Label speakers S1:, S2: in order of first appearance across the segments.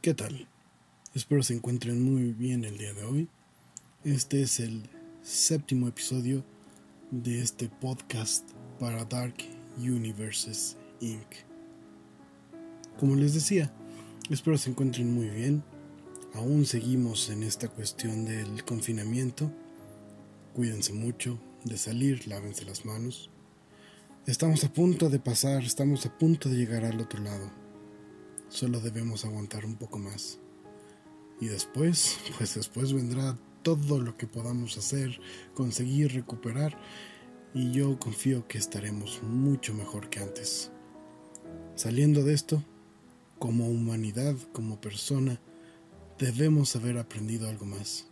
S1: ¿Qué tal? Espero se encuentren muy bien el día de hoy. Este es el séptimo episodio de este podcast para Dark Universes Inc. Como les decía, espero se encuentren muy bien. Aún seguimos en esta cuestión del confinamiento. Cuídense mucho de salir, lávense las manos. Estamos a punto de pasar, estamos a punto de llegar al otro lado. Solo debemos aguantar un poco más. Y después, pues después vendrá todo lo que podamos hacer, conseguir, recuperar. Y yo confío que estaremos mucho mejor que antes. Saliendo de esto, como humanidad, como persona, debemos haber aprendido algo más.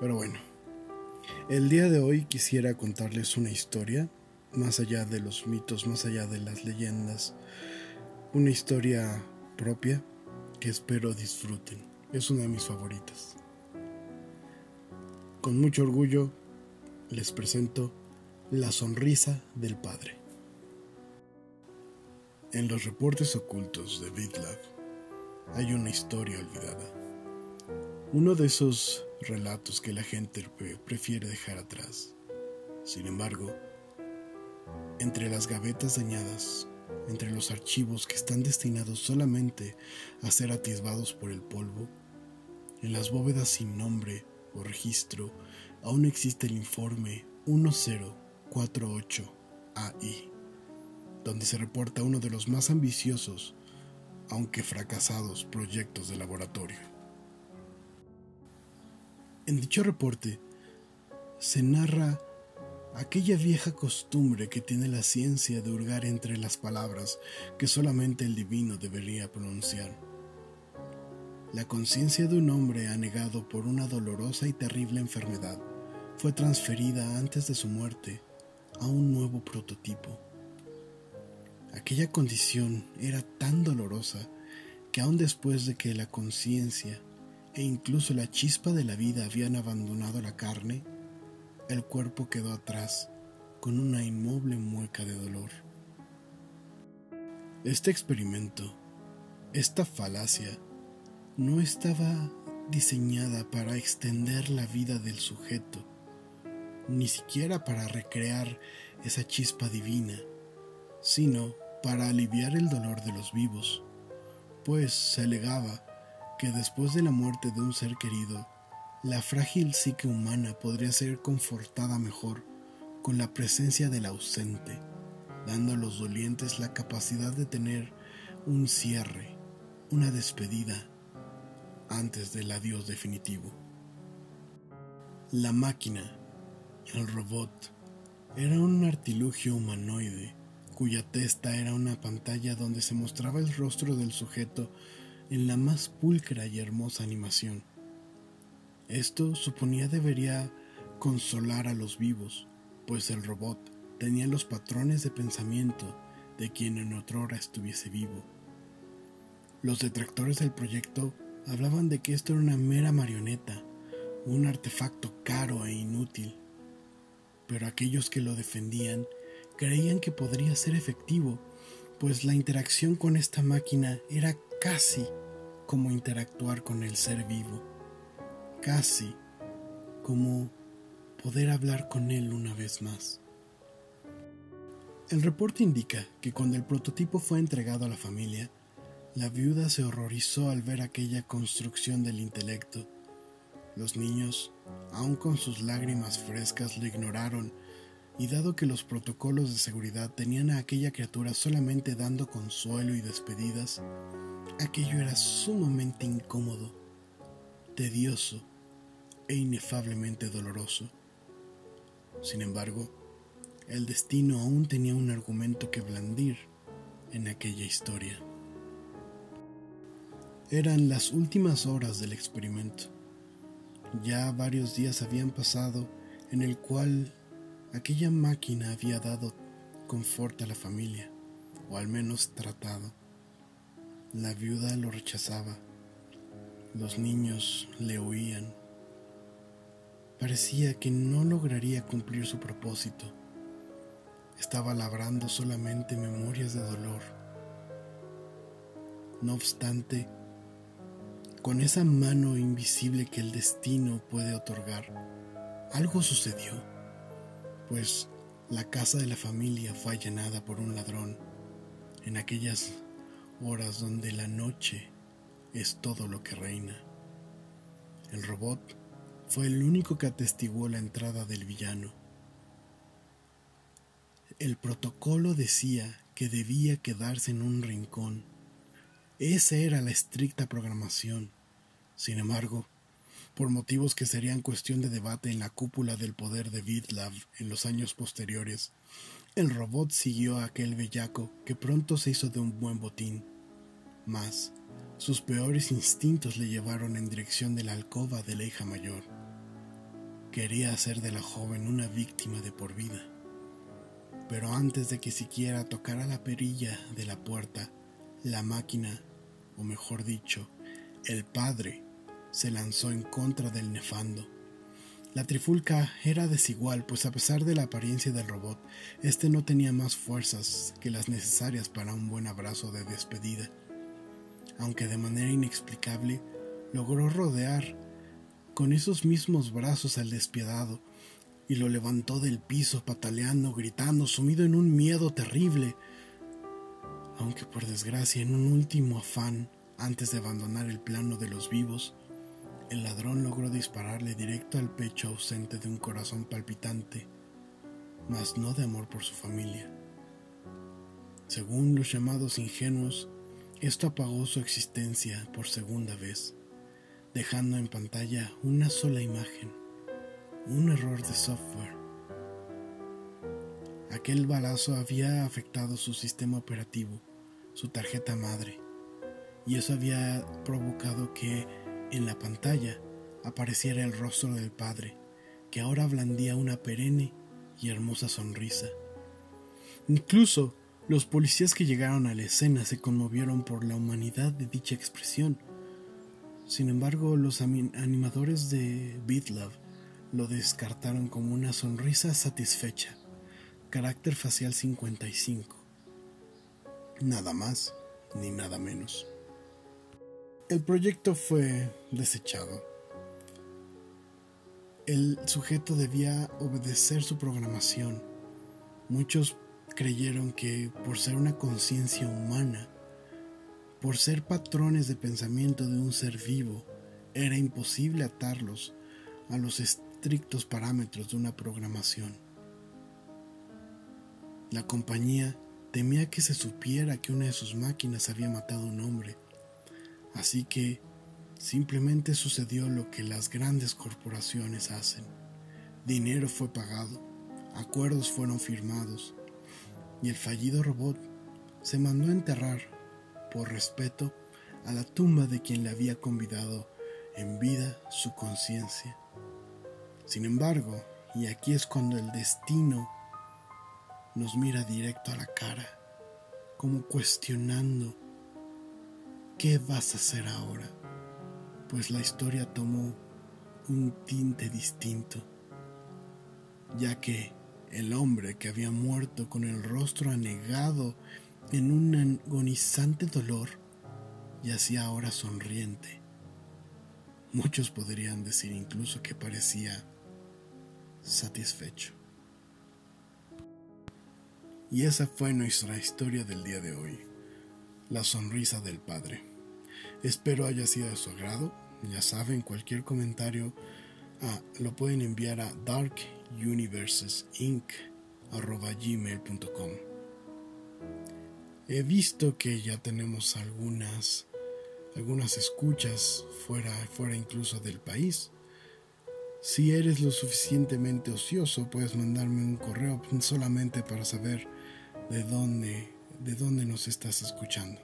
S1: Pero bueno, el día de hoy quisiera contarles una historia, más allá de los mitos, más allá de las leyendas, una historia propia que espero disfruten. Es una de mis favoritas. Con mucho orgullo les presento La sonrisa del padre. En los reportes ocultos de Vidlab hay una historia olvidada. Uno de esos relatos que la gente prefiere dejar atrás. Sin embargo, entre las gavetas dañadas entre los archivos que están destinados solamente a ser atisbados por el polvo, en las bóvedas sin nombre o registro aún existe el informe 1048AI, donde se reporta uno de los más ambiciosos, aunque fracasados, proyectos de laboratorio. En dicho reporte se narra aquella vieja costumbre que tiene la ciencia de hurgar entre las palabras que solamente el divino debería pronunciar. La conciencia de un hombre anegado por una dolorosa y terrible enfermedad fue transferida antes de su muerte a un nuevo prototipo. Aquella condición era tan dolorosa que aun después de que la conciencia e incluso la chispa de la vida habían abandonado la carne, el cuerpo quedó atrás con una inmoble mueca de dolor. Este experimento, esta falacia, no estaba diseñada para extender la vida del sujeto, ni siquiera para recrear esa chispa divina, sino para aliviar el dolor de los vivos, pues se alegaba que después de la muerte de un ser querido, la frágil psique humana podría ser confortada mejor con la presencia del ausente, dando a los dolientes la capacidad de tener un cierre, una despedida, antes del adiós definitivo. La máquina, el robot, era un artilugio humanoide cuya testa era una pantalla donde se mostraba el rostro del sujeto en la más pulcra y hermosa animación esto suponía debería consolar a los vivos, pues el robot tenía los patrones de pensamiento de quien en otrora estuviese vivo. Los detractores del proyecto hablaban de que esto era una mera marioneta, un artefacto caro e inútil, pero aquellos que lo defendían creían que podría ser efectivo, pues la interacción con esta máquina era casi como interactuar con el ser vivo casi como poder hablar con él una vez más. El reporte indica que cuando el prototipo fue entregado a la familia, la viuda se horrorizó al ver aquella construcción del intelecto. Los niños, aun con sus lágrimas frescas, lo ignoraron, y dado que los protocolos de seguridad tenían a aquella criatura solamente dando consuelo y despedidas, aquello era sumamente incómodo, tedioso e inefablemente doloroso. Sin embargo, el destino aún tenía un argumento que blandir en aquella historia. Eran las últimas horas del experimento. Ya varios días habían pasado en el cual aquella máquina había dado confort a la familia, o al menos tratado. La viuda lo rechazaba. Los niños le oían Parecía que no lograría cumplir su propósito. Estaba labrando solamente memorias de dolor. No obstante, con esa mano invisible que el destino puede otorgar, algo sucedió, pues la casa de la familia fue allanada por un ladrón en aquellas horas donde la noche es todo lo que reina. El robot fue el único que atestiguó la entrada del villano. El protocolo decía que debía quedarse en un rincón. Esa era la estricta programación. Sin embargo, por motivos que serían cuestión de debate en la cúpula del poder de Vidlav en los años posteriores, el robot siguió a aquel bellaco que pronto se hizo de un buen botín. Mas, sus peores instintos le llevaron en dirección de la alcoba de la hija mayor. Quería hacer de la joven una víctima de por vida. Pero antes de que siquiera tocara la perilla de la puerta, la máquina, o mejor dicho, el padre, se lanzó en contra del nefando. La trifulca era desigual, pues a pesar de la apariencia del robot, este no tenía más fuerzas que las necesarias para un buen abrazo de despedida. Aunque de manera inexplicable logró rodear con esos mismos brazos al despiadado, y lo levantó del piso pataleando, gritando, sumido en un miedo terrible. Aunque por desgracia en un último afán, antes de abandonar el plano de los vivos, el ladrón logró dispararle directo al pecho ausente de un corazón palpitante, mas no de amor por su familia. Según los llamados ingenuos, esto apagó su existencia por segunda vez, dejando en pantalla una sola imagen un error de software. Aquel balazo había afectado su sistema operativo, su tarjeta madre, y eso había provocado que en la pantalla apareciera el rostro del padre, que ahora blandía una perenne y hermosa sonrisa. Incluso los policías que llegaron a la escena se conmovieron por la humanidad de dicha expresión. Sin embargo, los animadores de BitLove lo descartaron como una sonrisa satisfecha, carácter facial 55. Nada más ni nada menos. El proyecto fue desechado. El sujeto debía obedecer su programación. Muchos creyeron que por ser una conciencia humana, por ser patrones de pensamiento de un ser vivo, era imposible atarlos a los estrictos parámetros de una programación. La compañía temía que se supiera que una de sus máquinas había matado a un hombre, así que simplemente sucedió lo que las grandes corporaciones hacen. Dinero fue pagado, acuerdos fueron firmados y el fallido robot se mandó a enterrar por respeto a la tumba de quien le había convidado en vida su conciencia. Sin embargo, y aquí es cuando el destino nos mira directo a la cara, como cuestionando, ¿qué vas a hacer ahora? Pues la historia tomó un tinte distinto, ya que el hombre que había muerto con el rostro anegado en un agonizante dolor yacía ahora sonriente. Muchos podrían decir incluso que parecía satisfecho. Y esa fue nuestra historia del día de hoy, la sonrisa del Padre. Espero haya sido de su agrado. Ya saben, cualquier comentario ah, lo pueden enviar a darkuniversesinc.gmail.com He visto que ya tenemos algunas, algunas escuchas fuera, fuera incluso del país. Si eres lo suficientemente ocioso, puedes mandarme un correo solamente para saber de dónde, de dónde nos estás escuchando.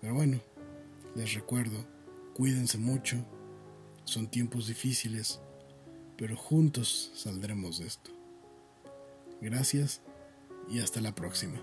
S1: Pero bueno, les recuerdo, cuídense mucho, son tiempos difíciles, pero juntos saldremos de esto. Gracias y hasta la próxima.